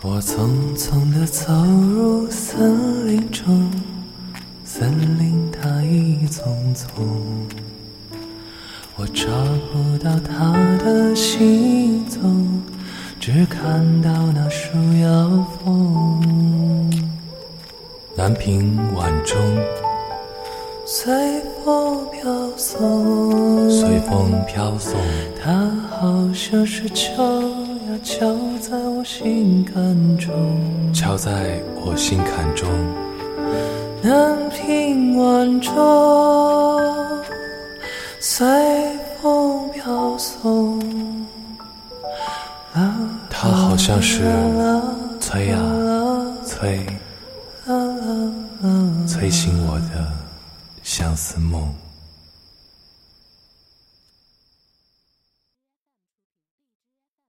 我匆匆地走入森林中，森林它一丛丛，我找不到它的行踪，只看到那树摇风。南屏晚钟，随风飘送，随风飘送，它好像是秋。敲在我心坎中，敲在我心坎中。南屏晚钟，随风飘送。它好像是催呀催，催醒我的相思梦。